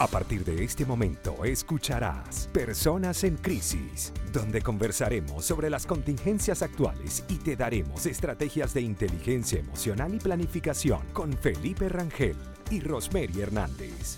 A partir de este momento escucharás Personas en Crisis, donde conversaremos sobre las contingencias actuales y te daremos estrategias de inteligencia emocional y planificación con Felipe Rangel y Rosemary Hernández.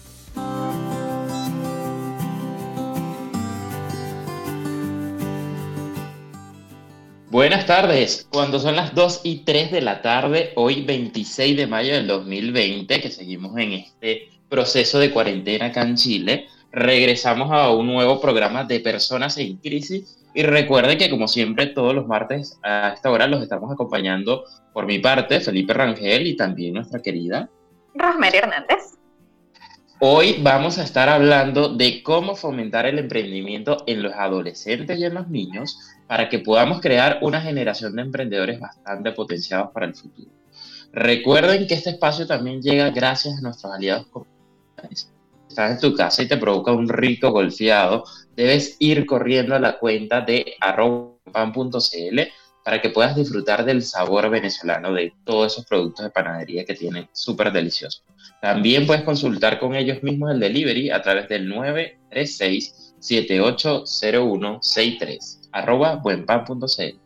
Buenas tardes, cuando son las 2 y 3 de la tarde, hoy 26 de mayo del 2020, que seguimos en este proceso de cuarentena acá en Chile, regresamos a un nuevo programa de Personas en Crisis. Y recuerden que, como siempre, todos los martes a esta hora los estamos acompañando por mi parte, Felipe Rangel y también nuestra querida Rosemary Hernández. Hoy vamos a estar hablando de cómo fomentar el emprendimiento en los adolescentes y en los niños para que podamos crear una generación de emprendedores bastante potenciados para el futuro. Recuerden que este espacio también llega gracias a nuestros aliados estás en tu casa y te provoca un rico golfeado, debes ir corriendo a la cuenta de pan.cl para que puedas disfrutar del sabor venezolano de todos esos productos de panadería que tienen súper deliciosos. También puedes consultar con ellos mismos el delivery a través del 936-780163, arroba buenpan.cl.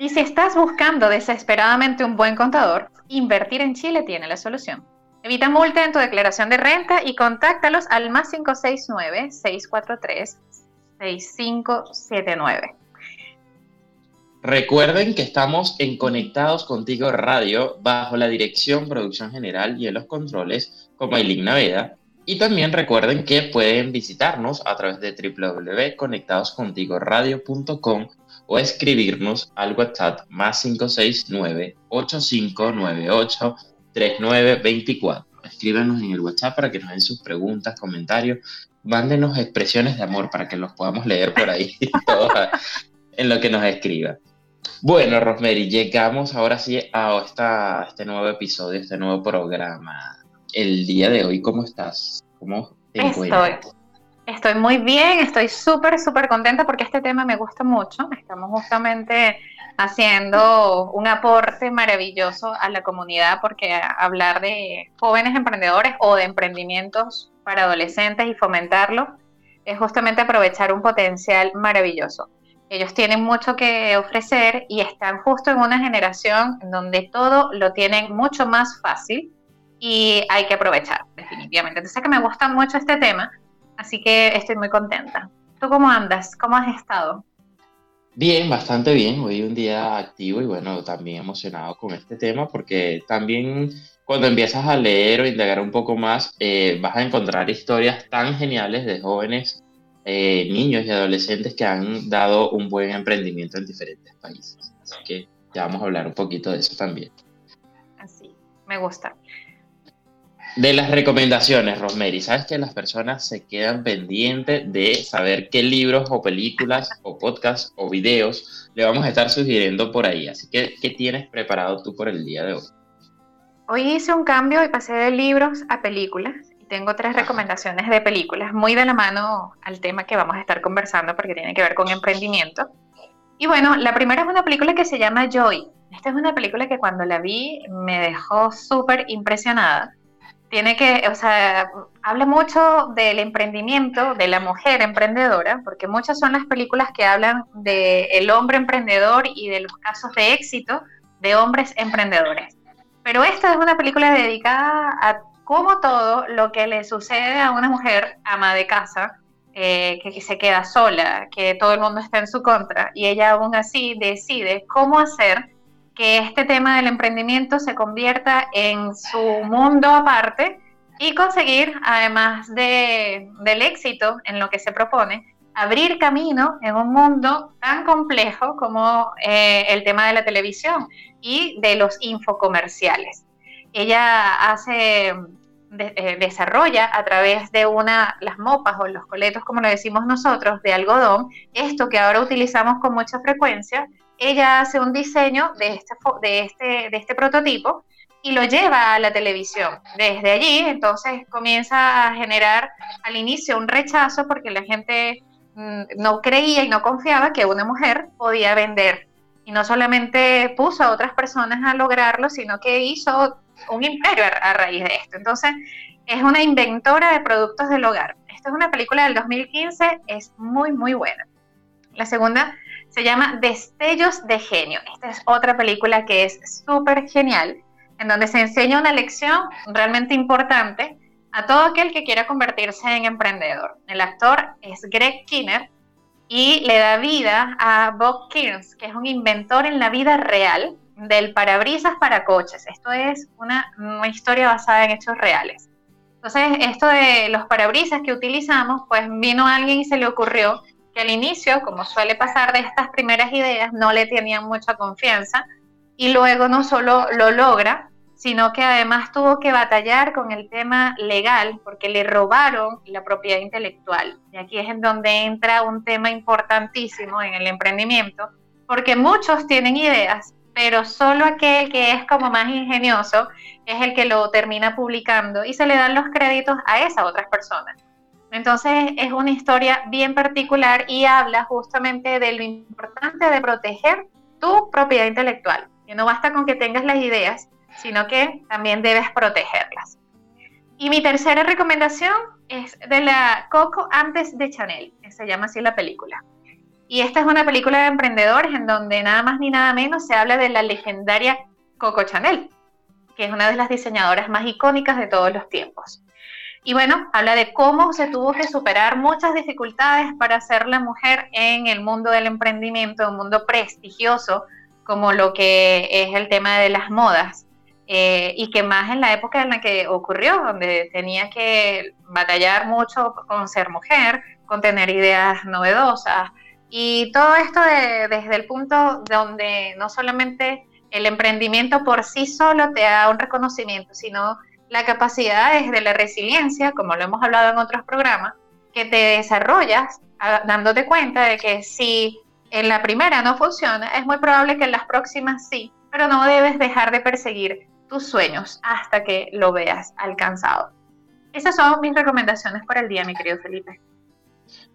Y si estás buscando desesperadamente un buen contador, Invertir en Chile tiene la solución. Evita multa en tu declaración de renta y contáctalos al más 569-643-6579. Recuerden que estamos en Conectados Contigo Radio bajo la dirección Producción General y en los controles con Maylin Naveda. Y también recuerden que pueden visitarnos a través de www.conectadoscontigoradio.com o escribirnos al WhatsApp más 569 8598 3924. Escríbanos en el WhatsApp para que nos den sus preguntas, comentarios, mándenos expresiones de amor para que los podamos leer por ahí en lo que nos escriba. Bueno, Rosemary, llegamos ahora sí a, esta, este nuevo episodio, este nuevo programa. El día de hoy, ¿cómo estás? ¿Cómo te encuentras? Estoy, estoy muy bien, estoy súper, súper contenta porque este tema me gusta mucho. Estamos justamente haciendo un aporte maravilloso a la comunidad porque hablar de jóvenes emprendedores o de emprendimientos para adolescentes y fomentarlo es justamente aprovechar un potencial maravilloso. Ellos tienen mucho que ofrecer y están justo en una generación en donde todo lo tienen mucho más fácil y hay que aprovechar, definitivamente. Entonces que me gusta mucho este tema, así que estoy muy contenta. ¿Tú cómo andas? ¿Cómo has estado? Bien, bastante bien. Hoy un día activo y bueno, también emocionado con este tema porque también cuando empiezas a leer o indagar un poco más, eh, vas a encontrar historias tan geniales de jóvenes, eh, niños y adolescentes que han dado un buen emprendimiento en diferentes países. Así que ya vamos a hablar un poquito de eso también. Así, me gusta. De las recomendaciones, Rosemary, sabes que las personas se quedan pendientes de saber qué libros o películas o podcasts o videos le vamos a estar sugiriendo por ahí. Así que, ¿qué tienes preparado tú por el día de hoy? Hoy hice un cambio y pasé de libros a películas. Y tengo tres recomendaciones de películas, muy de la mano al tema que vamos a estar conversando porque tiene que ver con emprendimiento. Y bueno, la primera es una película que se llama Joy. Esta es una película que cuando la vi me dejó súper impresionada tiene que, o sea, habla mucho del emprendimiento, de la mujer emprendedora, porque muchas son las películas que hablan del el hombre emprendedor y de los casos de éxito de hombres emprendedores. Pero esta es una película dedicada a cómo todo lo que le sucede a una mujer ama de casa, eh, que, que se queda sola, que todo el mundo está en su contra, y ella aún así decide cómo hacer que este tema del emprendimiento se convierta en su mundo aparte y conseguir, además de, del éxito en lo que se propone, abrir camino en un mundo tan complejo como eh, el tema de la televisión y de los infocomerciales. Ella hace, eh, desarrolla a través de una, las mopas o los coletos, como lo decimos nosotros, de algodón, esto que ahora utilizamos con mucha frecuencia, ella hace un diseño de este, este, de este prototipo y lo lleva a la televisión. Desde allí, entonces, comienza a generar al inicio un rechazo porque la gente mm, no creía y no confiaba que una mujer podía vender. Y no solamente puso a otras personas a lograrlo, sino que hizo un imperio a, raíz de esto. Entonces, es una inventora de productos del hogar. Esta es una película del 2015, es muy, muy buena. La segunda se llama Destellos de Genio. Esta es otra película que es súper genial, en donde se enseña una lección realmente importante a todo aquel que quiera convertirse en emprendedor. El actor es Greg Kinner y le da vida a Bob Kearns, que es un inventor en la vida real del parabrisas para coches. Esto es una, una, historia basada en hechos reales. Entonces, esto de los parabrisas que utilizamos, pues vino alguien y se le ocurrió que al inicio, como suele pasar de estas primeras ideas, no le tenían mucha confianza y luego no solo lo logra, sino que además tuvo que batallar con el tema legal porque le robaron la propiedad intelectual. Y aquí es en donde entra un tema importantísimo en el emprendimiento, porque muchos tienen ideas, pero solo aquel que es como más ingenioso es el que lo termina publicando y se le dan los créditos a esas otras personas. Entonces es una historia bien particular y habla justamente de lo importante de proteger tu propiedad intelectual, que no basta con que tengas las ideas, sino que también debes protegerlas. Y mi tercera recomendación es de la Coco antes de Chanel, que se llama así la película. Y esta es una película de emprendedores en donde nada más ni nada menos se habla de la legendaria Coco Chanel, que es una de las diseñadoras más icónicas de todos los tiempos. Y bueno, habla de cómo se tuvo que superar muchas dificultades para ser la mujer en el mundo del emprendimiento, un mundo prestigioso como lo que es el tema de las modas. Eh, y que más en la época en la que ocurrió, donde tenía que batallar mucho con ser mujer, con tener ideas novedosas, y todo esto desde el punto donde no solamente el emprendimiento por sí solo te da un reconocimiento, sino la capacidad es de la resiliencia, como lo hemos hablado en otros programas, que te desarrollas dándote cuenta de que si en la primera no funciona, es muy probable que en las próximas sí, pero no debes dejar de perseguir tus sueños hasta que lo veas alcanzado. Esas son mis recomendaciones para el día, mi querido Felipe.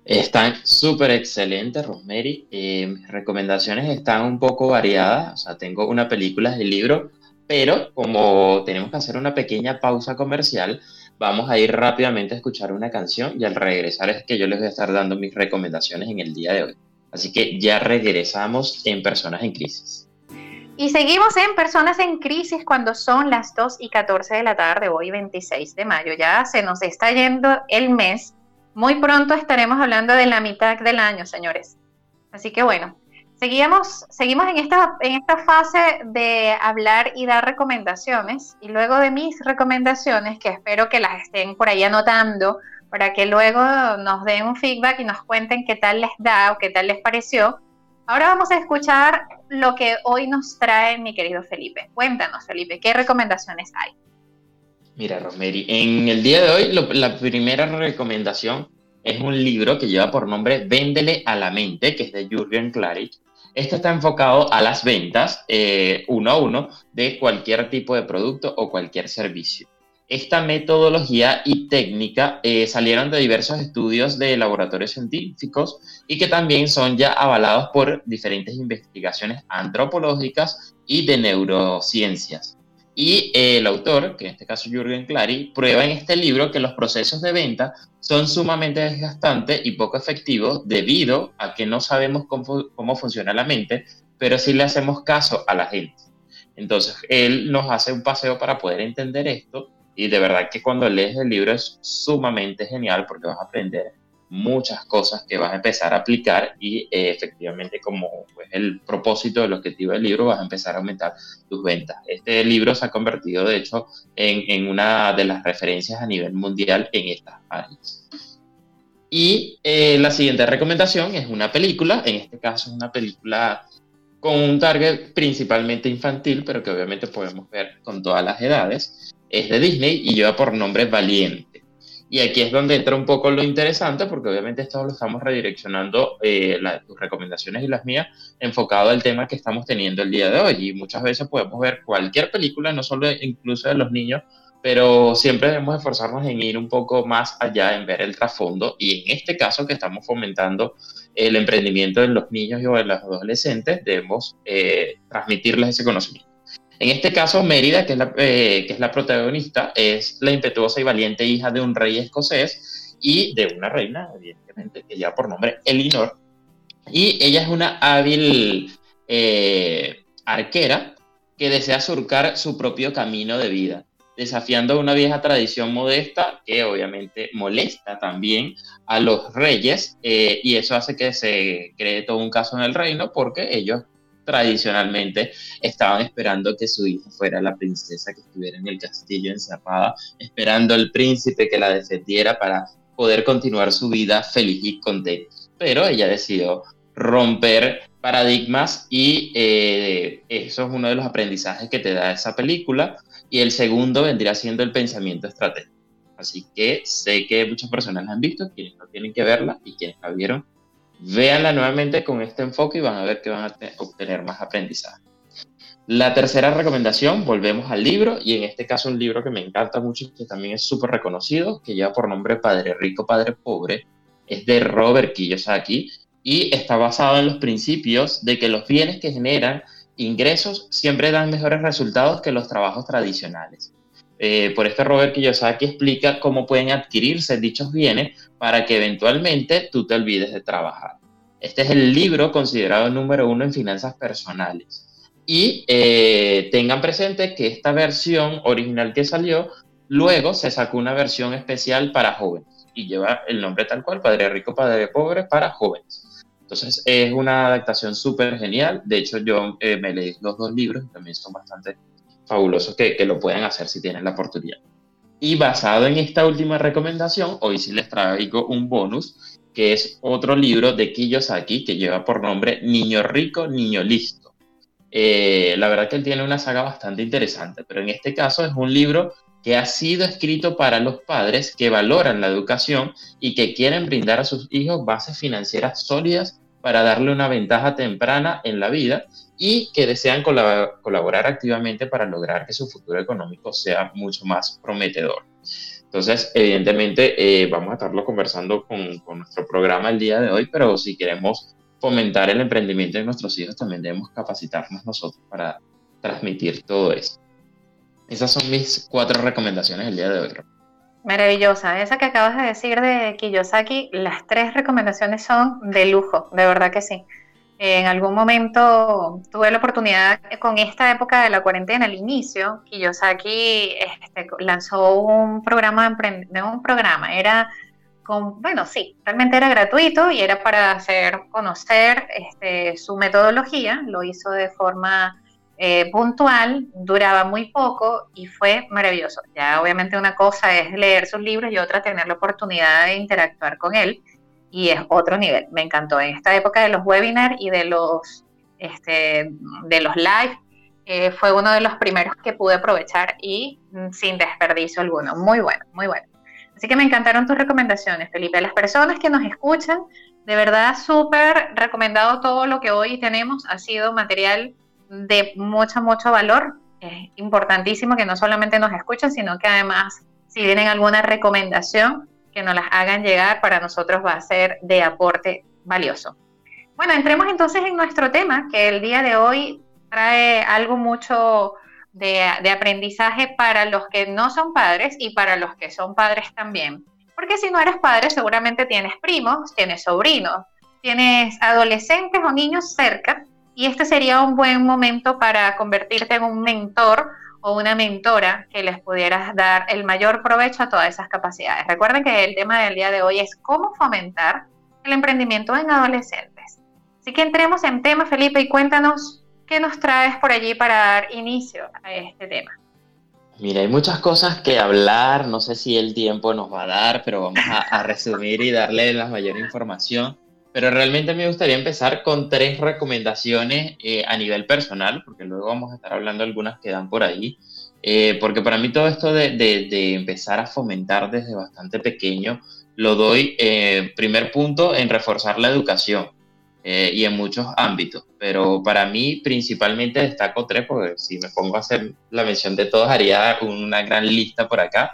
Están súper excelentes, Rosemary. Eh, mis recomendaciones están un poco variadas. O sea, tengo una película del libro, pero como tenemos que hacer una pequeña pausa comercial, vamos a ir rápidamente a escuchar una canción y al regresar es que yo les voy a estar dando mis recomendaciones en el día de hoy. Así que ya regresamos en Personas en Crisis. Y seguimos en Personas en Crisis cuando son las 2 y 14 de la tarde, hoy 26 de mayo. Ya se nos está yendo el mes. Muy pronto estaremos hablando de la mitad del año, señores. Así que bueno, seguimos, seguimos en, esta, en esta fase de hablar y dar recomendaciones. Y luego de mis recomendaciones, que espero que las estén por ahí anotando, para que luego nos den un feedback y nos cuenten qué tal les da o qué tal les pareció Ahora vamos a escuchar lo que hoy nos trae mi querido Felipe. Cuéntanos, Felipe, ¿qué recomendaciones hay? Mira, Rosemary, en el día de hoy la primera recomendación es un libro que lleva por nombre Véndele a la mente, que es de Jürgen Klarich. Este está enfocado a las ventas eh, uno a uno de cualquier tipo de producto o cualquier servicio. Esta metodología y técnica eh, salieron de diversos estudios de laboratorios científicos y que también son ya avalados por diferentes investigaciones antropológicas y de neurociencias. Y el autor, que en este caso Jürgen Clary, prueba en este libro que los procesos de venta son sumamente desgastantes y poco efectivos debido a que no sabemos cómo, cómo funciona la mente, pero sí le hacemos caso a la gente. Entonces, él nos hace un paseo para poder entender esto y de verdad que cuando lees el libro es sumamente genial porque vas a aprender muchas cosas que vas a empezar a aplicar y eh, efectivamente como pues, el propósito, el objetivo del libro, vas a empezar a aumentar tus ventas. Este libro se ha convertido de hecho en, en una de las referencias a nivel mundial en estas áreas. Y eh, la siguiente recomendación es una película, en este caso es una película con un target principalmente infantil, pero que obviamente podemos ver con todas las edades es de Disney y lleva por nombre Valiente. Y aquí es donde entra un poco lo interesante, porque obviamente esto lo estamos redireccionando, eh, tus recomendaciones y las mías, enfocado al tema que estamos teniendo el día de hoy. Y muchas veces podemos ver cualquier película, no solo incluso de los niños, pero siempre debemos esforzarnos en ir un poco más allá, en ver el trasfondo. Y en este caso que estamos fomentando el emprendimiento en los niños y en los adolescentes, debemos eh, transmitirles ese conocimiento. En este caso, Mérida, que es, la, eh, que es la protagonista, es la impetuosa y valiente hija de un rey escocés y de una reina, evidentemente, que lleva por nombre Elinor. Y ella es una hábil eh, arquera que desea surcar su propio camino de vida desafiando una vieja tradición modesta que obviamente molesta también a los reyes eh, y eso hace que se cree todo un caso en el reino porque ellos tradicionalmente estaban esperando que su hija fuera la princesa que estuviera en el castillo encerrada, esperando el príncipe que la defendiera para poder continuar su vida feliz y contenta. Pero ella decidió romper paradigmas y eh, eso es uno de los aprendizajes que te da esa película y el segundo vendría siendo el pensamiento estratégico. Así que sé que muchas personas la han visto, quienes no tienen que verla y quienes la vieron, véanla nuevamente con este enfoque y van a ver que van a obtener más aprendizaje. La tercera recomendación, volvemos al libro, y en este caso un libro que me encanta mucho y que también es súper reconocido, que lleva por nombre Padre Rico, Padre Pobre, es de Robert Kiyosaki y está basado en los principios de que los bienes que generan ingresos siempre dan mejores resultados que los trabajos tradicionales. Eh, por este Robert Kiyosaki explica cómo pueden adquirirse dichos bienes para que eventualmente tú te olvides de trabajar. Este es el libro considerado número uno en finanzas personales. Y eh, tengan presente que esta versión original que salió, luego se sacó una versión especial para jóvenes y lleva el nombre tal cual, Padre Rico, Padre Pobre, para jóvenes. Entonces es una adaptación súper genial. De hecho, yo eh, me leí los dos libros también son bastante fabulosos que, que, lo pueden hacer si tienen la oportunidad. Y basado en esta última recomendación, hoy sí les traigo un bonus, que es otro libro de Kiyosaki que lleva por nombre Niño Rico, Niño Listo. Eh, la verdad que él tiene una saga bastante interesante, pero en este caso es un libro que ha sido escrito para los padres que valoran la educación y que quieren brindar a sus hijos bases financieras sólidas para darle una ventaja temprana en la vida y que desean colaborar activamente para lograr que su futuro económico sea mucho más prometedor. Entonces, evidentemente, eh, vamos a estarlo conversando con, con, nuestro programa el día de hoy, pero si queremos fomentar el emprendimiento de nuestros hijos, también debemos capacitarnos nosotros para transmitir todo eso. Esas son mis cuatro recomendaciones el día de hoy. Maravillosa. Esa que acabas de decir de Kiyosaki, las tres recomendaciones son de lujo, de verdad que sí. En algún momento tuve la oportunidad con esta época de la cuarentena, al inicio, Kiyosaki este, lanzó un programa, de un programa, era bueno, sí, realmente era gratuito y era para hacer conocer este, su metodología, lo hizo de forma eh, puntual, duraba muy poco y fue maravilloso. Ya obviamente una cosa es leer sus libros y otra tener la oportunidad de interactuar con él y es otro nivel. Me encantó en esta época de los webinars y de los, este, de los live. Eh, fue uno de los primeros que pude aprovechar y mm, sin desperdicio alguno. Muy bueno, muy bueno. Así que me encantaron tus recomendaciones, Felipe. Las personas que nos escuchan, de verdad súper recomendado todo lo que hoy tenemos. Ha sido material de mucho, mucho valor. Es importantísimo que no solamente nos escuchen, sino que además, si tienen alguna recomendación, que nos las hagan llegar, para nosotros va a ser de aporte valioso. Bueno, entremos entonces en nuestro tema, que el día de hoy trae algo mucho de, de, aprendizaje para los que no son padres y para los que son padres también. Porque si no eres padre, seguramente tienes primos, tienes sobrinos, tienes adolescentes o niños cerca y este sería un buen momento para convertirte en un mentor o una mentora que les pudieras dar el mayor provecho a todas esas capacidades. Recuerden que el tema del día de hoy es cómo fomentar el emprendimiento en adolescentes. Así que entremos en tema, Felipe, y cuéntanos qué nos traes por allí para dar inicio a este tema. Mira, hay muchas cosas que hablar, no sé si el tiempo nos va a dar, pero vamos a, a resumir y darle la mayor información. Pero realmente me gustaría empezar con tres recomendaciones eh, a nivel personal, porque luego vamos a estar hablando de algunas que dan por ahí. Eh, porque para mí todo esto de, de, empezar a fomentar desde bastante pequeño, lo doy, eh, primer punto, en reforzar la educación y en muchos ámbitos. Pero para mí principalmente destaco tres, porque si me pongo a hacer la mención de todos, haría una gran lista por acá.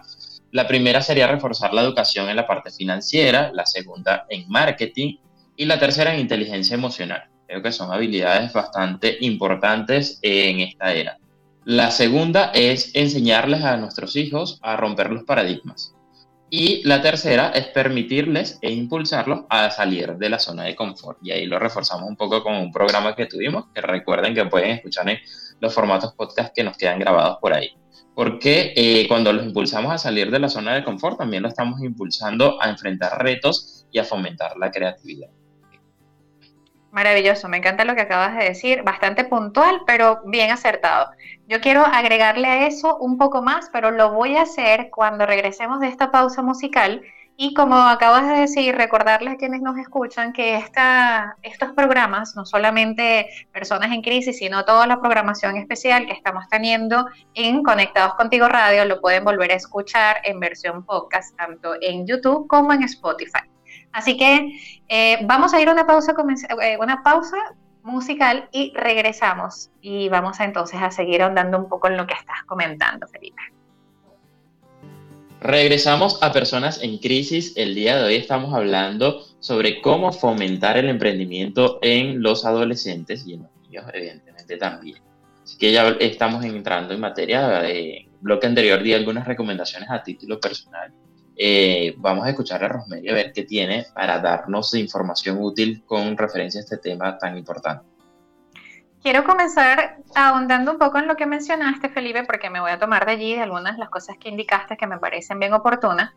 La primera sería reforzar la educación en la parte financiera, la segunda en marketing y la tercera en inteligencia emocional. Creo que son habilidades bastante importantes en esta era. La segunda es enseñarles a nuestros hijos a romper los paradigmas. Y la tercera es permitirles e impulsarlos a salir de la zona de confort. Y ahí lo reforzamos un poco con un programa que tuvimos, que recuerden que pueden escuchar en los formatos podcast que nos quedan grabados por ahí. Porque eh, cuando los impulsamos a salir de la zona de confort, también lo estamos impulsando a enfrentar retos y a fomentar la creatividad. Maravilloso, me encanta lo que acabas de decir, bastante puntual, pero bien acertado. Yo quiero agregarle a eso un poco más, pero lo voy a hacer cuando regresemos de esta pausa musical. Y como acabas de decir, recordarles a quienes nos escuchan que esta, estos programas, no solamente Personas en Crisis, sino toda la programación especial que estamos teniendo en Conectados Contigo Radio, lo pueden volver a escuchar en versión podcast, tanto en YouTube como en Spotify. Así que eh, vamos a ir a una pausa, eh, una pausa musical y regresamos. Y vamos a, entonces a seguir ahondando un poco en lo que estás comentando, Felipe. Regresamos a Personas en Crisis. El día de hoy estamos hablando sobre cómo fomentar el emprendimiento en los adolescentes y en los niños, evidentemente también. Así que ya estamos entrando en materia. En el bloque anterior di algunas recomendaciones a título personal eh, vamos a escuchar a Rosemary a ver qué tiene para darnos información útil con referencia a este tema tan importante. Quiero comenzar ahondando un poco en lo que mencionaste, Felipe, porque me voy a tomar de allí algunas de las cosas que indicaste que me parecen bien oportunas,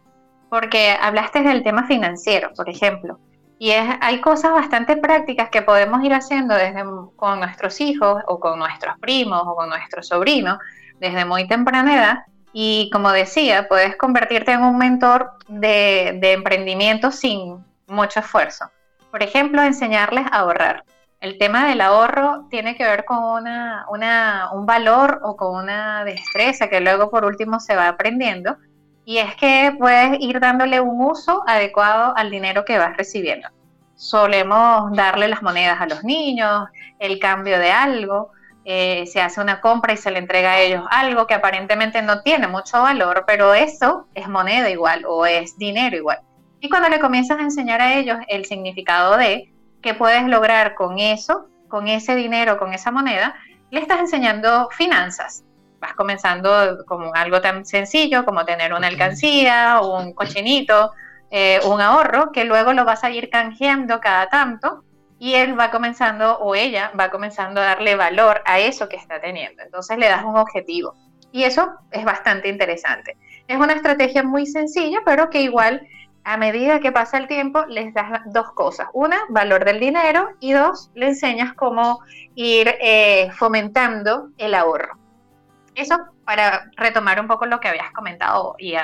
porque hablaste del tema financiero, por ejemplo, y es, hay cosas bastante prácticas que podemos ir haciendo desde con nuestros hijos o con nuestros primos o con nuestros sobrinos desde muy temprana edad y como decía, puedes convertirte en un mentor de, emprendimiento sin mucho esfuerzo. Por ejemplo, enseñarles a ahorrar. El tema del ahorro tiene que ver con una, un valor o con una destreza que luego por último se va aprendiendo. Y es que puedes ir dándole un uso adecuado al dinero que vas recibiendo. Solemos darle las monedas a los niños, el cambio de algo, eh, se hace una compra y se le entrega a ellos algo que aparentemente no tiene mucho valor, pero eso es moneda igual o es dinero igual. Y cuando le comienzas a enseñar a ellos el significado de qué puedes lograr con eso, con ese dinero, con esa moneda, le estás enseñando finanzas. Vas comenzando como algo tan sencillo como tener una alcancía, un cochinito, eh, un ahorro, que luego lo vas a ir canjeando cada tanto y él va comenzando o ella va comenzando a darle valor a eso que está teniendo. Entonces le das un objetivo y eso es bastante interesante. Es una estrategia muy sencilla, pero que igual a medida que pasa el tiempo les das dos cosas. Una, valor del dinero y dos, le enseñas cómo ir eh, fomentando el ahorro. Eso para retomar un poco lo que habías comentado y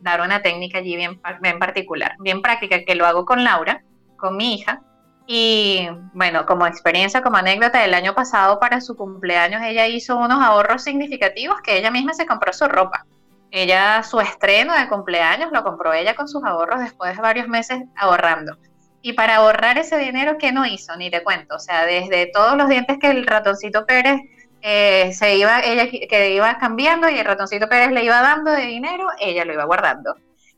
dar una técnica allí bien particular, bien práctica, que lo hago con Laura, con mi hija, y bueno, como experiencia, como anécdota, el año pasado para su cumpleaños ella hizo unos ahorros significativos que ella misma se compró su ropa. Ella, su estreno de cumpleaños lo compró ella con sus ahorros después de varios meses ahorrando. Y para ahorrar ese dinero, ¿qué no hizo? Ni te cuento. O sea, desde todos los dientes que el ratoncito Pérez eh, se iba, ella que iba cambiando y el ratoncito Pérez le iba dando de dinero, ella lo iba guardando.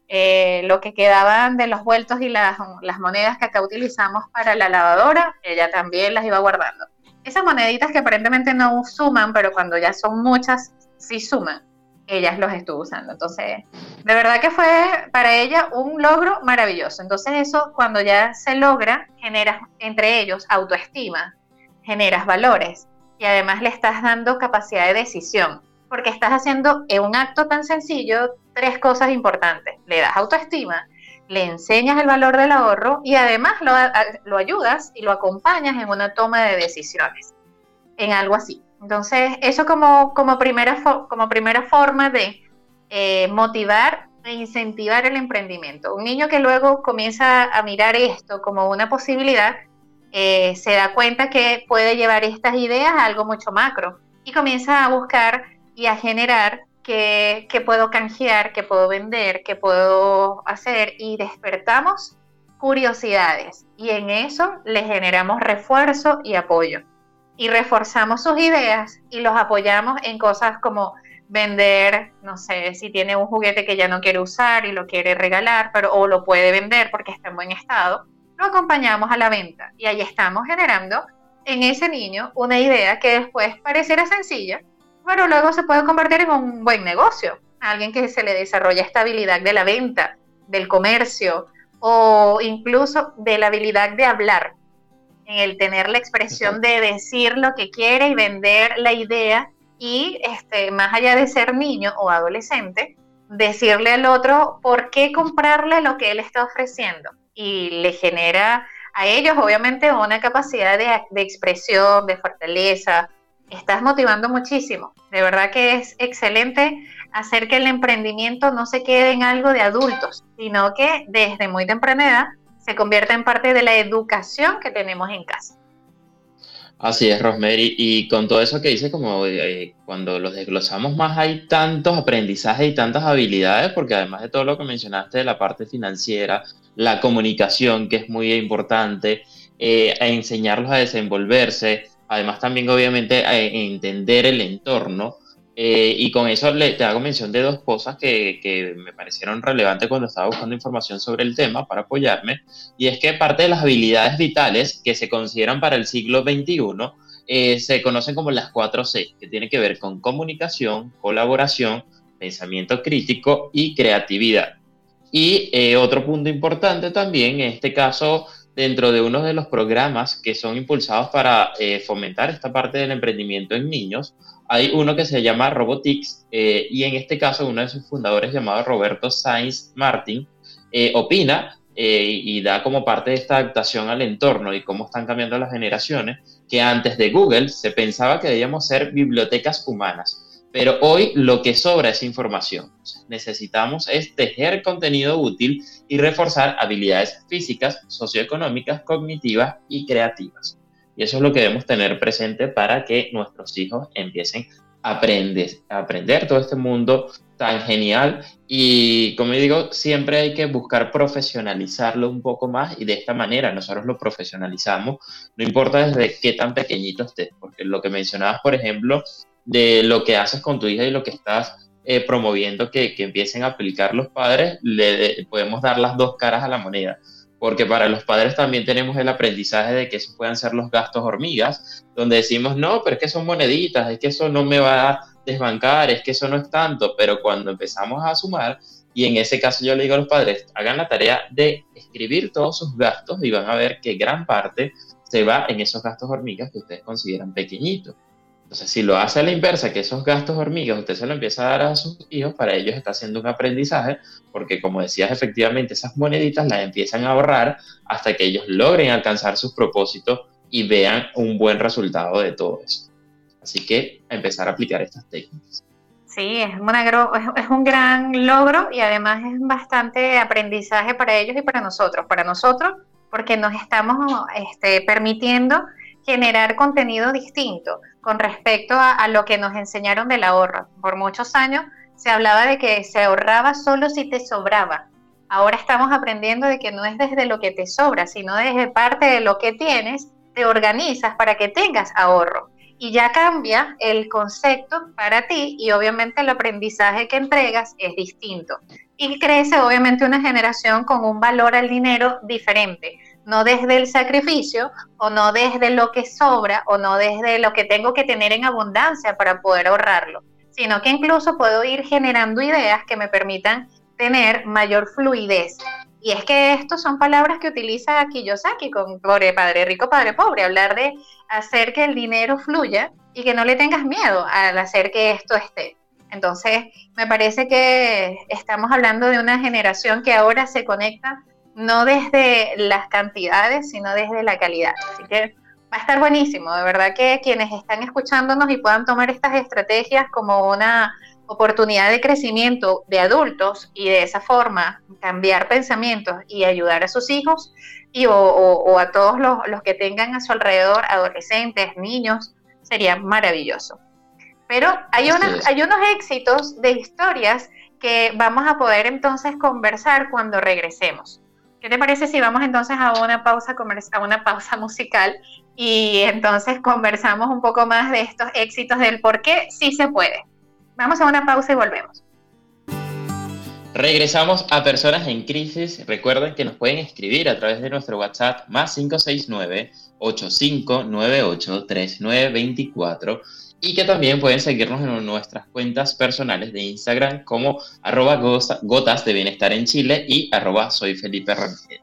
Eh, lo que quedaban de los vueltos y las, monedas que acá utilizamos para la lavadora, ella también las iba guardando. Esas moneditas que aparentemente no suman, pero cuando ya son muchas, sí suman. Ellas los estuvo usando. Entonces, de verdad que fue para ella un logro maravilloso. Entonces, eso cuando ya se logra, generas entre ellos autoestima, generas valores y además le estás dando capacidad de decisión porque estás haciendo en un acto tan sencillo tres cosas importantes. Le das autoestima, le enseñas el valor del ahorro y además lo, ayudas y lo acompañas en una toma de decisiones, en algo así. Entonces, eso como, como, primera, como primera forma de eh, motivar e incentivar el emprendimiento. Un niño que luego comienza a mirar esto como una posibilidad, eh, se da cuenta que puede llevar estas ideas a algo mucho macro y comienza a buscar y a generar qué, puedo canjear, qué puedo vender, qué puedo hacer y despertamos curiosidades. Y en eso le generamos refuerzo y apoyo. Y reforzamos sus ideas y los apoyamos en cosas como vender, no sé, si tiene un juguete que ya no quiere usar y lo quiere regalar, pero o lo puede vender porque está en buen estado, lo acompañamos a la venta. Y ahí estamos generando en ese niño una idea que después parecerá sencilla, pero luego se puede convertir en un buen negocio. Alguien que se le desarrolla esta habilidad de la venta, del comercio o incluso de la habilidad de hablar, en el tener la expresión de decir lo que quiere y vender la idea y este, más allá de ser niño o adolescente, decirle al otro por qué comprarle lo que él está ofreciendo y le genera a ellos obviamente una capacidad de, de expresión, de fortaleza. Estás motivando muchísimo. De verdad que es excelente hacer que el emprendimiento no se quede en algo de adultos, sino que desde muy temprana edad se convierta en parte de la educación que tenemos en casa. Así es, Rosemary. Y con todo eso que dice, como eh, cuando los desglosamos más, hay tantos aprendizajes y tantas habilidades, porque además de todo lo que mencionaste de la parte financiera, la comunicación, que es muy importante, eh, enseñarlos a desenvolverse, además también obviamente entender el entorno. Eh, y con eso le, te hago mención de dos cosas que, que, me parecieron relevantes cuando estaba buscando información sobre el tema para apoyarme. Y es que parte de las habilidades vitales que se consideran para el siglo XXI eh, se conocen como las cuatro C, que tiene que ver con comunicación, colaboración, pensamiento crítico y creatividad. Y eh, otro punto importante también, en este caso, dentro de uno de los programas que son impulsados para fomentar esta parte del emprendimiento en niños, hay uno que se llama Robotics eh, y en este caso uno de sus fundadores llamado Roberto Sainz Martin eh, opina eh, y da como parte de esta adaptación al entorno y cómo están cambiando las generaciones, que antes de Google se pensaba que debíamos ser bibliotecas humanas, pero hoy lo que sobra es información. Necesitamos es tejer contenido útil y reforzar habilidades físicas, socioeconómicas, cognitivas y creativas. Y eso es lo que debemos tener presente para que nuestros hijos empiecen a aprender, a aprender todo este mundo tan genial. Y como digo, siempre hay que buscar profesionalizarlo un poco más y de esta manera nosotros lo profesionalizamos, no importa desde qué tan pequeñito estés, porque lo que mencionabas, por ejemplo, de lo que haces con tu hija y lo que estás eh, promoviendo que, que, empiecen a aplicar los padres, le podemos dar las dos caras a la moneda porque para los padres también tenemos el aprendizaje de que eso puedan ser los gastos hormigas, donde decimos, no, pero es que son moneditas, es que eso no me va a desbancar, es que eso no es tanto, pero cuando empezamos a sumar, y en ese caso yo le digo a los padres, hagan la tarea de escribir todos sus gastos y van a ver que gran parte se va en esos gastos hormigas que ustedes consideran pequeñitos. Entonces, si lo hace a la inversa, que esos gastos hormigas usted se lo empieza a dar a sus hijos, para ellos está haciendo un aprendizaje, porque como decías, efectivamente esas moneditas las empiezan a ahorrar hasta que ellos logren alcanzar sus propósitos y vean un buen resultado de todo eso. Así que empezar a aplicar estas técnicas. Sí, es, es un gran logro y además es bastante aprendizaje para ellos y para nosotros. Para nosotros, porque nos estamos este, permitiendo generar contenido distinto con respecto a, lo que nos enseñaron del ahorro. Por muchos años se hablaba de que se ahorraba solo si te sobraba. Ahora estamos aprendiendo de que no es desde lo que te sobra, sino desde parte de lo que tienes, te organizas para que tengas ahorro. Y ya cambia el concepto para ti y obviamente el aprendizaje que entregas es distinto. Y crece obviamente una generación con un valor al dinero diferente no desde el sacrificio o no desde lo que sobra o no desde lo que tengo que tener en abundancia para poder ahorrarlo, sino que incluso puedo ir generando ideas que me permitan tener mayor fluidez. Y es que estas son palabras que utiliza Kiyosaki con Padre Rico, Padre Pobre, hablar de hacer que el dinero fluya y que no le tengas miedo al hacer que esto esté. Entonces, me parece que estamos hablando de una generación que ahora se conecta no desde las cantidades, sino desde la calidad. Así que va a estar buenísimo, de verdad que quienes están escuchándonos y puedan tomar estas estrategias como una oportunidad de crecimiento de adultos y de esa forma cambiar pensamientos y ayudar a sus hijos y, o, a todos los, los, que tengan a su alrededor, adolescentes, niños, sería maravilloso. Pero hay, hay unos éxitos de historias que vamos a poder entonces conversar cuando regresemos. ¿Qué te parece si vamos entonces a una pausa, a una pausa musical y entonces conversamos un poco más de estos éxitos del por qué sí se puede? Vamos a una pausa y volvemos. Regresamos a Personas en Crisis. Recuerden que nos pueden escribir a través de nuestro WhatsApp más 569 8598 3924 y que también pueden seguirnos en nuestras cuentas personales de Instagram como arroba gotas en Chile y arroba soy Felipe Rangel.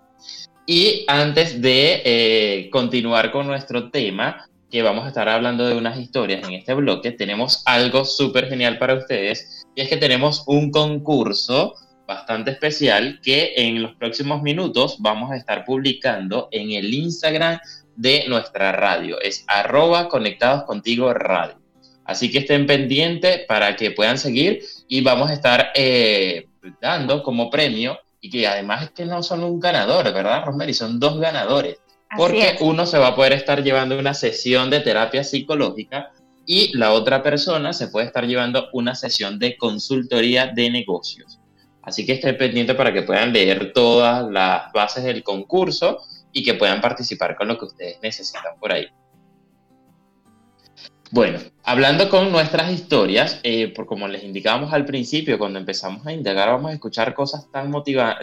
Y antes de eh, continuar con nuestro tema, que vamos a estar hablando de unas historias en este bloque, tenemos algo súper genial para ustedes y es que tenemos un concurso bastante especial que en los próximos minutos vamos a estar publicando en el Instagram de nuestra radio. Es arroba conectados contigo radio. Así que estén pendientes para que puedan seguir y vamos a estar eh, dando como premio y que además es que no son un ganador, ¿verdad, Rosemary? Son dos ganadores. porque uno se va a poder estar llevando una sesión de terapia psicológica y la otra persona se puede estar llevando una sesión de consultoría de negocios. Así que estén pendientes para que puedan leer todas las bases del concurso y que puedan participar con lo que ustedes necesitan por ahí. Bueno, hablando con nuestras historias, eh, como les indicábamos al principio, cuando empezamos a indagar, vamos a escuchar cosas tan,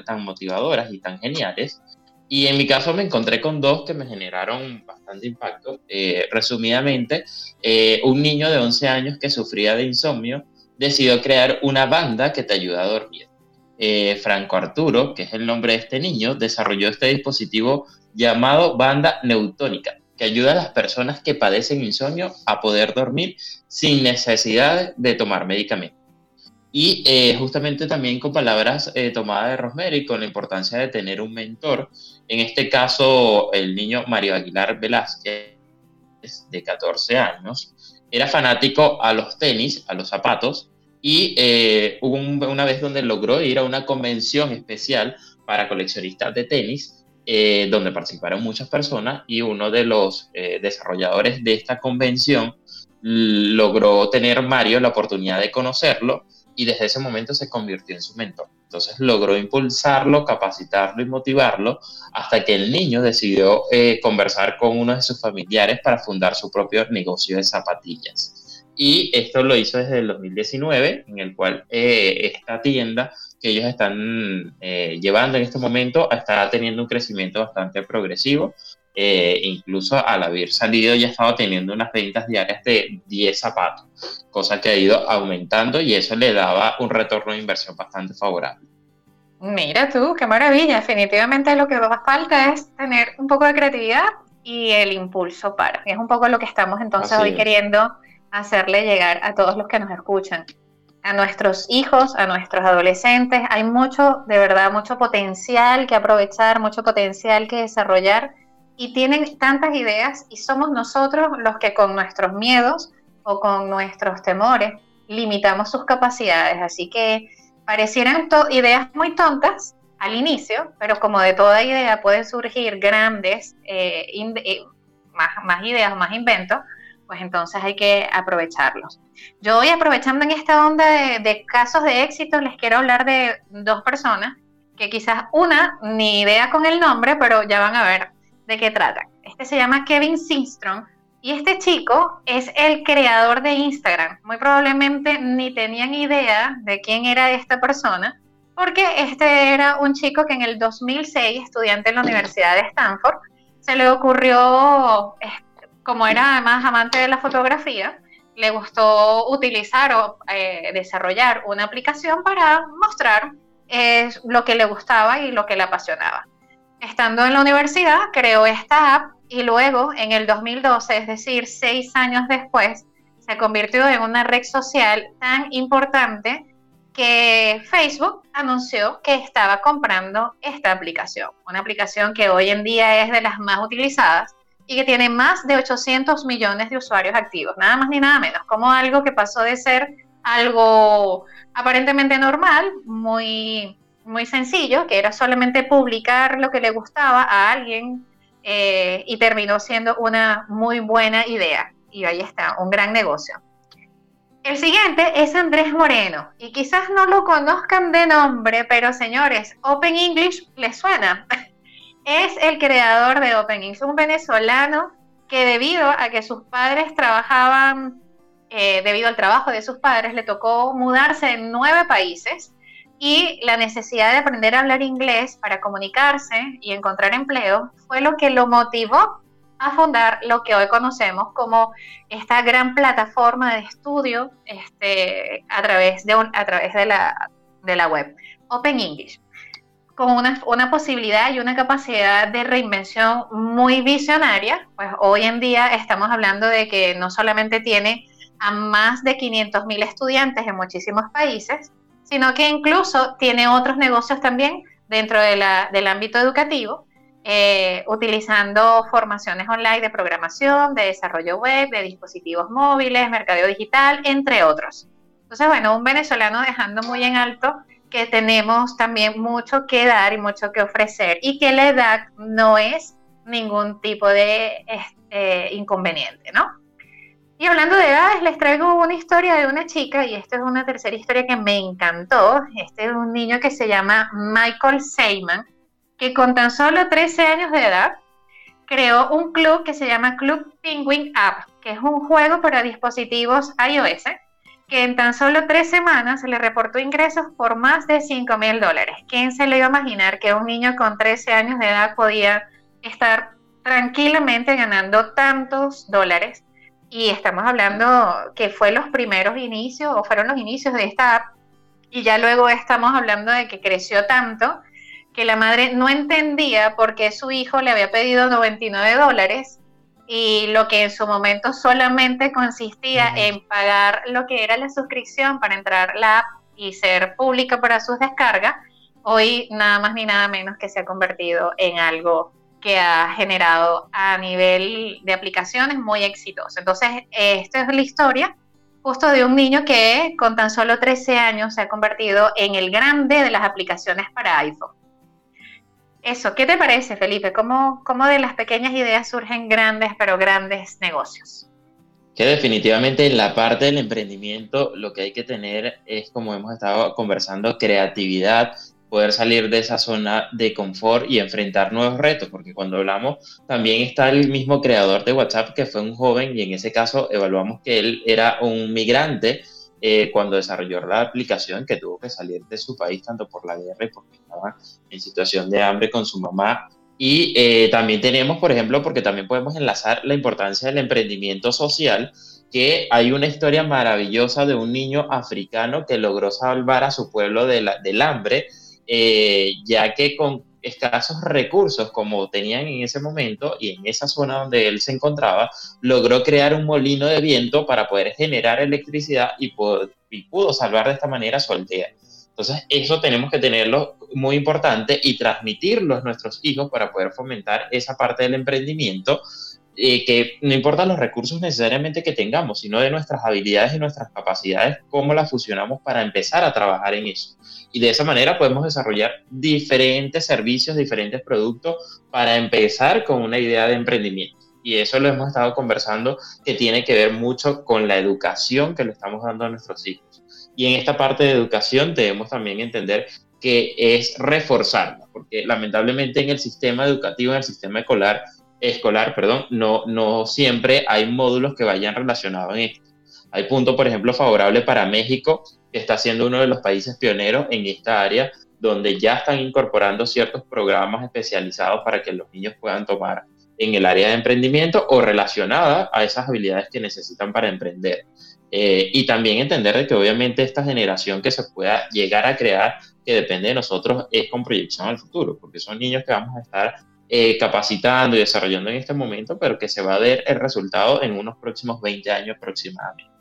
tan motivadoras y tan geniales. Y en mi caso me encontré con dos que me generaron bastante impacto. Eh, resumidamente, eh, un niño de 11 años que sufría de insomnio decidió crear una banda que te ayuda a dormir. Franco Arturo, que es el nombre de este niño, desarrolló este dispositivo llamado banda neutónica que ayuda a las personas que padecen insomnio a poder dormir sin necesidad de tomar medicamentos. Y eh, justamente también con palabras eh, tomadas de Rosemary, con la importancia de tener un mentor, en este caso el niño Mario Aguilar Velázquez, de 14 años, era fanático a los tenis, a los zapatos, y eh, hubo una vez donde logró ir a una convención especial para coleccionistas de tenis, eh, donde participaron muchas personas y uno de los eh, desarrolladores de esta convención logró tener Mario la oportunidad de conocerlo y desde ese momento se convirtió en su mentor. Entonces logró impulsarlo, capacitarlo y motivarlo hasta que el niño decidió eh, conversar con uno de sus familiares para fundar su propio negocio de zapatillas. Y esto lo hizo desde el 2019, en el cual esta tienda que ellos están eh, llevando en este momento está teniendo un crecimiento bastante progresivo. Eh, incluso al haber salido ya estaba teniendo unas ventas diarias de 10 zapatos, cosa que ha ido aumentando y eso le daba un retorno de inversión bastante favorable. Mira tú, qué maravilla. Definitivamente lo que va falta es tener un poco de creatividad y el impulso para. es un poco lo que estamos entonces hoy queriendo hacerle llegar a todos los que nos escuchan a nuestros hijos, a nuestros adolescentes. Hay mucho, de verdad, mucho potencial que aprovechar, mucho potencial que desarrollar y tienen tantas ideas y somos nosotros los que con nuestros miedos o con nuestros temores limitamos sus capacidades. Así que parecieran ideas muy tontas al inicio, pero como de toda idea pueden surgir grandes eh, eh, más, más ideas, más inventos, pues entonces hay que aprovecharlos. Yo hoy aprovechando en esta onda de, casos de éxito, les quiero hablar de dos personas que quizás una, ni idea con el nombre, pero ya van a ver de qué tratan. Este se llama Kevin Systrom y este chico es el creador de Instagram. Muy probablemente ni tenían idea de quién era esta persona, porque este era un chico que en el 2006, estudiante en la Universidad de Stanford, se le ocurrió como era además amante de la fotografía, le gustó utilizar o eh, desarrollar una aplicación para mostrar eh, lo que le gustaba y lo que le apasionaba. Estando en la universidad, creó esta app y luego, en el 2012, es decir, seis años después, se convirtió en una red social tan importante que Facebook anunció que estaba comprando esta aplicación, una aplicación que hoy en día es de las más utilizadas y que tiene más de 800 millones de usuarios activos, nada más ni nada menos, como algo que pasó de ser algo aparentemente normal, muy, muy sencillo, que era solamente publicar lo que le gustaba a alguien eh, y terminó siendo una muy buena idea. Y ahí está, un gran negocio. El siguiente es Andrés Moreno, y quizás no lo conozcan de nombre, pero señores, Open English les suena. es el creador de OpenX, un venezolano que debido a que sus padres trabajaban, eh, debido al trabajo de sus padres, le tocó mudarse en nueve países y la necesidad de aprender a hablar inglés para comunicarse y encontrar empleo fue lo que lo motivó a fundar lo que hoy conocemos como esta gran plataforma de estudio este, a través, de, a través de, la, de la web, Open English, con una, una, posibilidad y una capacidad de reinvención muy visionaria, pues hoy en día estamos hablando de que no solamente tiene a más de 500.000 estudiantes en muchísimos países, sino que incluso tiene otros negocios también dentro de la, del ámbito educativo, eh, utilizando formaciones online de programación, de desarrollo web, de dispositivos móviles, mercadeo digital, entre otros. Entonces, bueno, un venezolano dejando muy en alto que tenemos también mucho que dar y mucho que ofrecer y que la edad no es ningún tipo de este, inconveniente, ¿no? Y hablando de edades, les traigo una historia de una chica, y esta es una tercera historia que me encantó. Este es un niño que se llama Michael Seyman, que con tan solo 13 años de edad creó un club que se llama Club Penguin App, que es un juego para dispositivos iOS, que en tan solo tres semanas se le reportó ingresos por más de 5 mil dólares. ¿Quién se le iba a imaginar que un niño con 13 años de edad podía estar tranquilamente ganando tantos dólares? y estamos hablando que fue los primeros inicios o fueron los inicios de esta app y ya luego estamos hablando de que creció tanto que la madre no entendía por qué su hijo le había pedido 99 dólares y lo que en su momento solamente consistía en pagar lo que era la suscripción para entrar la app y ser pública para sus descargas, hoy nada más ni nada menos que se ha convertido en algo que ha generado a nivel de aplicaciones muy exitoso. Entonces, esta es la historia justo de un niño que con tan solo 13 años se ha convertido en el grande de las aplicaciones para iPhone. Eso, ¿qué te parece, Felipe? ¿Cómo, cómo de las pequeñas ideas surgen grandes, pero grandes negocios? Que definitivamente en la parte del emprendimiento lo que hay que tener es, como hemos estado conversando, creatividad, poder salir de esa zona de confort y enfrentar nuevos retos, porque cuando hablamos también está el mismo creador de WhatsApp que fue un joven y en ese caso evaluamos que él era un migrante eh, cuando desarrolló la aplicación que tuvo que salir de su país tanto por la guerra y porque estaba en situación de hambre con su mamá. Y eh, también tenemos, por ejemplo, porque también podemos enlazar la importancia del emprendimiento social, que hay una historia maravillosa de un niño africano que logró salvar a su pueblo de del hambre eh, ya que con escasos recursos como tenían en ese momento y en esa zona donde él se encontraba, logró crear un molino de viento para poder generar electricidad y, pudo salvar de esta manera su aldea. Entonces, eso tenemos que tenerlo muy importante y transmitirlo a nuestros hijos para poder fomentar esa parte del emprendimiento, eh, que no importa los recursos necesariamente que tengamos, sino de nuestras habilidades y nuestras capacidades, cómo las fusionamos para empezar a trabajar en eso y de esa manera podemos desarrollar diferentes servicios, diferentes productos para empezar con una idea de emprendimiento. Y eso lo hemos estado conversando que tiene que ver mucho con la educación que le estamos dando a nuestros hijos. Y en esta parte de educación debemos también entender que es reforzarla, porque lamentablemente en el sistema educativo, en el sistema escolar, escolar, perdón, no, no siempre hay módulos que vayan relacionados en esto. Hay puntos, por ejemplo, favorables para México está siendo uno de los países pioneros en esta área, donde ya están incorporando ciertos programas especializados para que los niños puedan tomar en el área de emprendimiento o relacionada a esas habilidades que necesitan para emprender. Eh, y también entender de que obviamente esta generación que se pueda llegar a crear, que depende de nosotros, es con proyección al futuro, porque son niños que vamos a estar eh, capacitando y desarrollando en este momento, pero que se va a ver el resultado en unos próximos 20 años aproximadamente.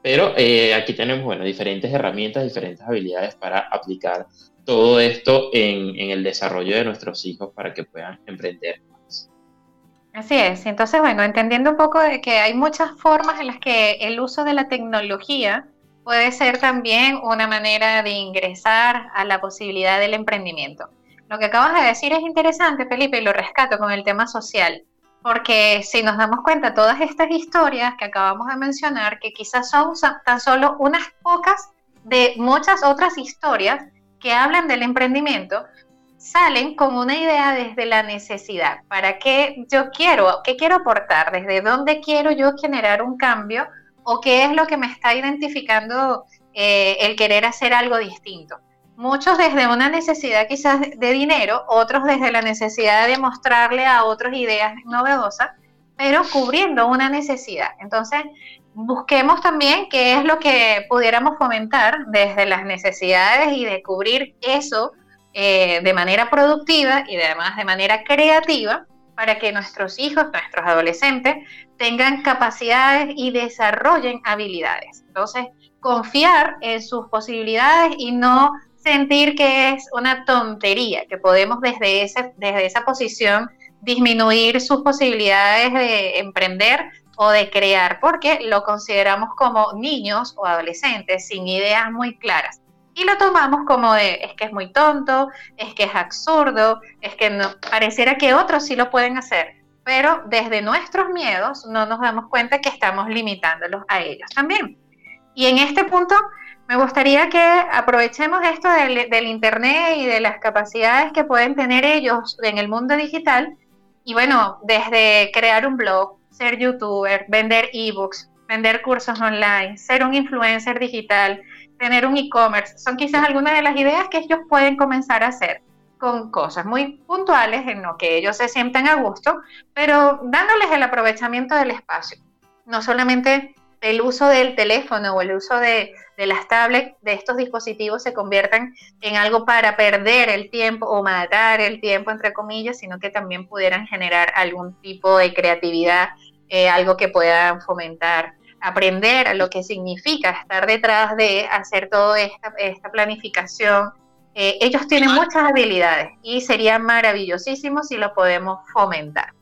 Pero eh, aquí tenemos, bueno, diferentes herramientas, diferentes habilidades para aplicar todo esto en, en, el desarrollo de nuestros hijos para que puedan emprender más. Así es. Entonces, bueno, entendiendo un poco de que hay muchas formas en las que el uso de la tecnología puede ser también una manera de ingresar a la posibilidad del emprendimiento. Lo que acabas de decir es interesante, Felipe, y lo rescato con el tema social. Porque si nos damos cuenta, todas estas historias que acabamos de mencionar, que quizás son tan solo unas pocas de muchas otras historias que hablan del emprendimiento, salen con una idea desde la necesidad. ¿Para qué yo quiero? ¿Qué quiero aportar? ¿Desde dónde quiero yo generar un cambio? ¿O qué es lo que me está identificando eh, el querer hacer algo distinto? Muchos desde una necesidad quizás de dinero, otros desde la necesidad de mostrarle a otros ideas novedosas pero cubriendo una necesidad. Entonces, busquemos también qué es lo que pudiéramos fomentar desde las necesidades y de cubrir eso eh, de manera productiva y además de manera creativa para que nuestros hijos, nuestros adolescentes, tengan capacidades y desarrollen habilidades. Entonces, confiar en sus posibilidades y no sentir que es una tontería, que podemos desde, ese, desde esa posición disminuir sus posibilidades de emprender o de crear, porque lo consideramos como niños o adolescentes sin ideas muy claras. Y lo tomamos como de, es que es muy tonto, es que es absurdo, es que no, pareciera que otros sí lo pueden hacer, pero desde nuestros miedos no nos damos cuenta que estamos limitándolos a ellos también. Y en este punto me gustaría que aprovechemos esto del, Internet y de las capacidades que pueden tener ellos en el mundo digital. Y bueno, desde crear un blog, ser youtuber, vender ebooks, vender cursos online, ser un influencer digital, tener un e-commerce, son quizás algunas de las ideas que ellos pueden comenzar a hacer con cosas muy puntuales en lo que ellos se sientan a gusto, pero dándoles el aprovechamiento del espacio. No solamente el uso del teléfono o el uso de, de las tablets, de estos dispositivos se conviertan en algo para perder el tiempo o matar el tiempo, entre comillas, sino que también pudieran generar algún tipo de creatividad eh, algo que puedan fomentar, aprender lo que significa estar detrás de hacer toda esta, esta planificación. Eh, ellos tienen muchas habilidades y sería maravillosísimo si lo podemos fomentar.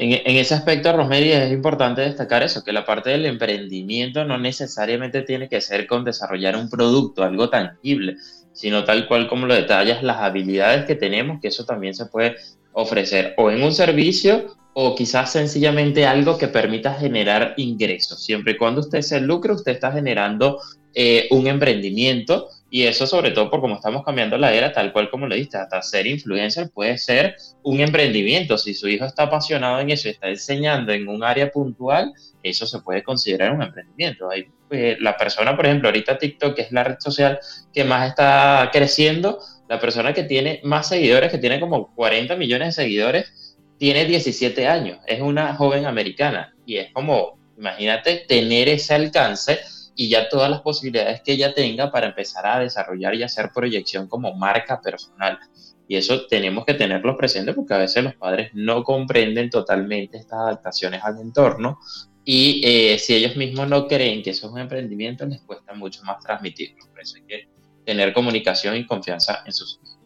En, ese aspecto, Rosemary, es importante destacar eso, que la parte del emprendimiento no necesariamente tiene que ser con desarrollar un producto, algo tangible, sino tal cual como lo detallas, las habilidades que tenemos, que eso también se puede ofrecer o en un servicio o quizás sencillamente algo que permita generar ingresos. Siempre y cuando usted se lucre, usted está generando eh, un emprendimiento y eso sobre todo por como estamos cambiando la era, tal cual como le diste, hasta ser influencer puede ser un emprendimiento. Si su hijo está apasionado en eso y está enseñando en un área puntual, eso se puede considerar un emprendimiento. Hay, eh, la persona, por ejemplo, ahorita TikTok, es la red social que más está creciendo, la persona que tiene más seguidores, que tiene como 40 millones de seguidores, tiene 17 años, es una joven americana y es como, imagínate, tener ese alcance y ya todas las posibilidades que ella tenga para empezar a desarrollar y hacer proyección como marca personal. Y eso tenemos que tenerlo presente porque a veces los padres no comprenden totalmente estas adaptaciones al entorno y eh, si ellos mismos no creen que eso es un emprendimiento, les cuesta mucho más transmitirlo. Por eso hay que tener comunicación y confianza en sus hijos.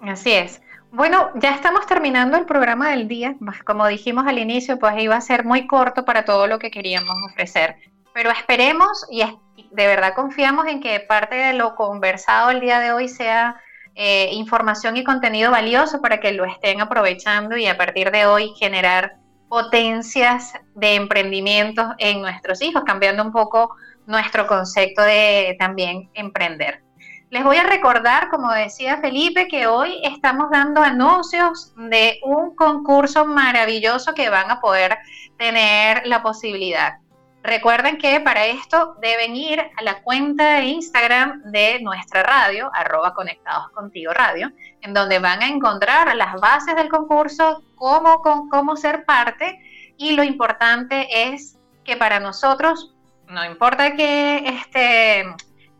Así es. Bueno, ya estamos terminando el programa del día. Como dijimos al inicio, pues iba a ser muy corto para todo lo que queríamos ofrecer. Pero esperemos y de verdad confiamos en que parte de lo conversado el día de hoy sea eh, información y contenido valioso para que lo estén aprovechando y a partir de hoy generar potencias de emprendimiento en nuestros hijos, cambiando un poco nuestro concepto de también emprender. Les voy a recordar, como decía Felipe, que hoy estamos dando anuncios de un concurso maravilloso que van a poder tener la posibilidad. Recuerden que para esto deben ir a la cuenta de Instagram de nuestra radio, arroba conectados radio, en donde van a encontrar las bases del concurso, cómo, cómo ser parte y lo importante es que para nosotros, no importa que este,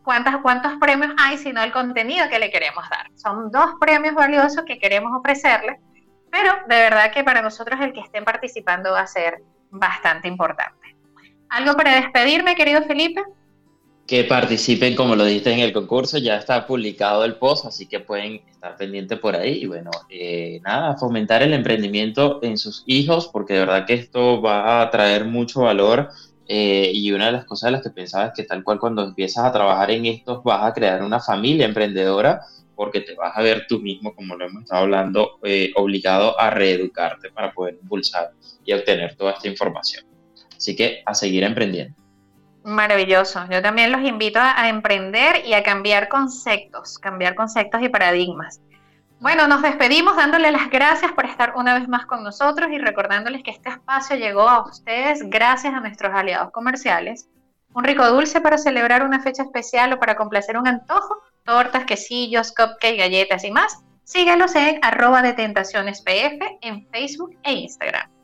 cuántos premios hay, sino el contenido que le queremos dar. Son dos premios valiosos que queremos ofrecerle, pero de verdad que para nosotros el que estén participando va a ser bastante importante. ¿Algo para despedirme, querido Felipe? Que participen, como lo dijiste en el concurso, ya está publicado el post, así que pueden estar pendientes por ahí. Y bueno, eh, nada, fomentar el emprendimiento en sus hijos, porque de verdad que esto va a traer mucho valor eh, y una de las cosas de las que pensaba es que tal cual cuando empiezas a trabajar en esto vas a crear una familia emprendedora porque te vas a ver tú mismo, como lo hemos estado hablando, eh, obligado a reeducarte para poder impulsar y obtener toda esta información. Así que a seguir emprendiendo. Maravilloso. Yo también los invito a emprender y a cambiar conceptos, cambiar conceptos y paradigmas. Bueno, nos despedimos dándole las gracias por estar una vez más con nosotros y recordándoles que este espacio llegó a ustedes gracias a nuestros aliados comerciales. Un rico dulce para celebrar una fecha especial o para complacer un antojo, tortas, quesillos, cupcakes, galletas y más. Síguelos en arroba de tentaciones PF en Facebook e Instagram.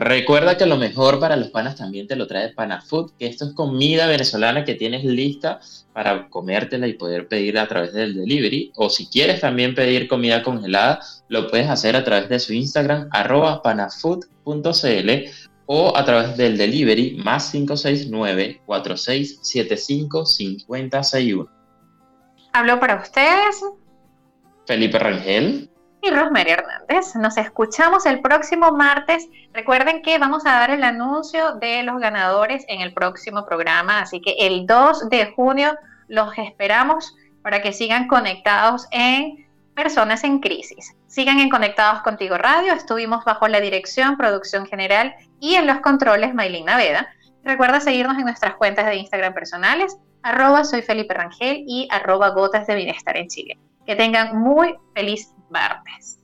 Recuerda que lo mejor para los panas también te lo trae Panafood, que esto es comida venezolana que tienes lista para comértela y poder pedirla a través del delivery. O si quieres también pedir comida congelada, lo puedes hacer a través de su Instagram, arroba panafood.cl o a través del delivery más 569-4675-5061. Hablo para ustedes. Felipe Rangel y Rosemary Hernández. Nos escuchamos el próximo martes. Recuerden que vamos a dar el anuncio de los ganadores en el próximo programa, así que el 2 de junio los esperamos para que sigan conectados en Personas en Crisis. Sigan en Conectados Contigo Radio. Estuvimos bajo la dirección, producción general y en los controles Maylin Naveda. Recuerda seguirnos en nuestras cuentas de Instagram personales, arroba soy Felipe Rangel y arroba gotas de bienestar en Chile. Que tengan muy feliz martes.